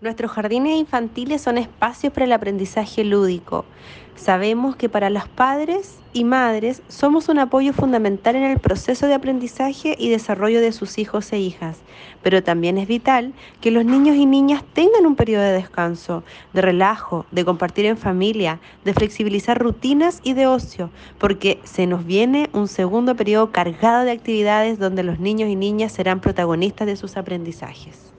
Nuestros jardines infantiles son espacios para el aprendizaje lúdico. Sabemos que para los padres y madres somos un apoyo fundamental en el proceso de aprendizaje y desarrollo de sus hijos e hijas, pero también es vital que los niños y niñas tengan un periodo de descanso, de relajo, de compartir en familia, de flexibilizar rutinas y de ocio, porque se nos viene un segundo periodo cargado de actividades donde los niños y niñas serán protagonistas de sus aprendizajes.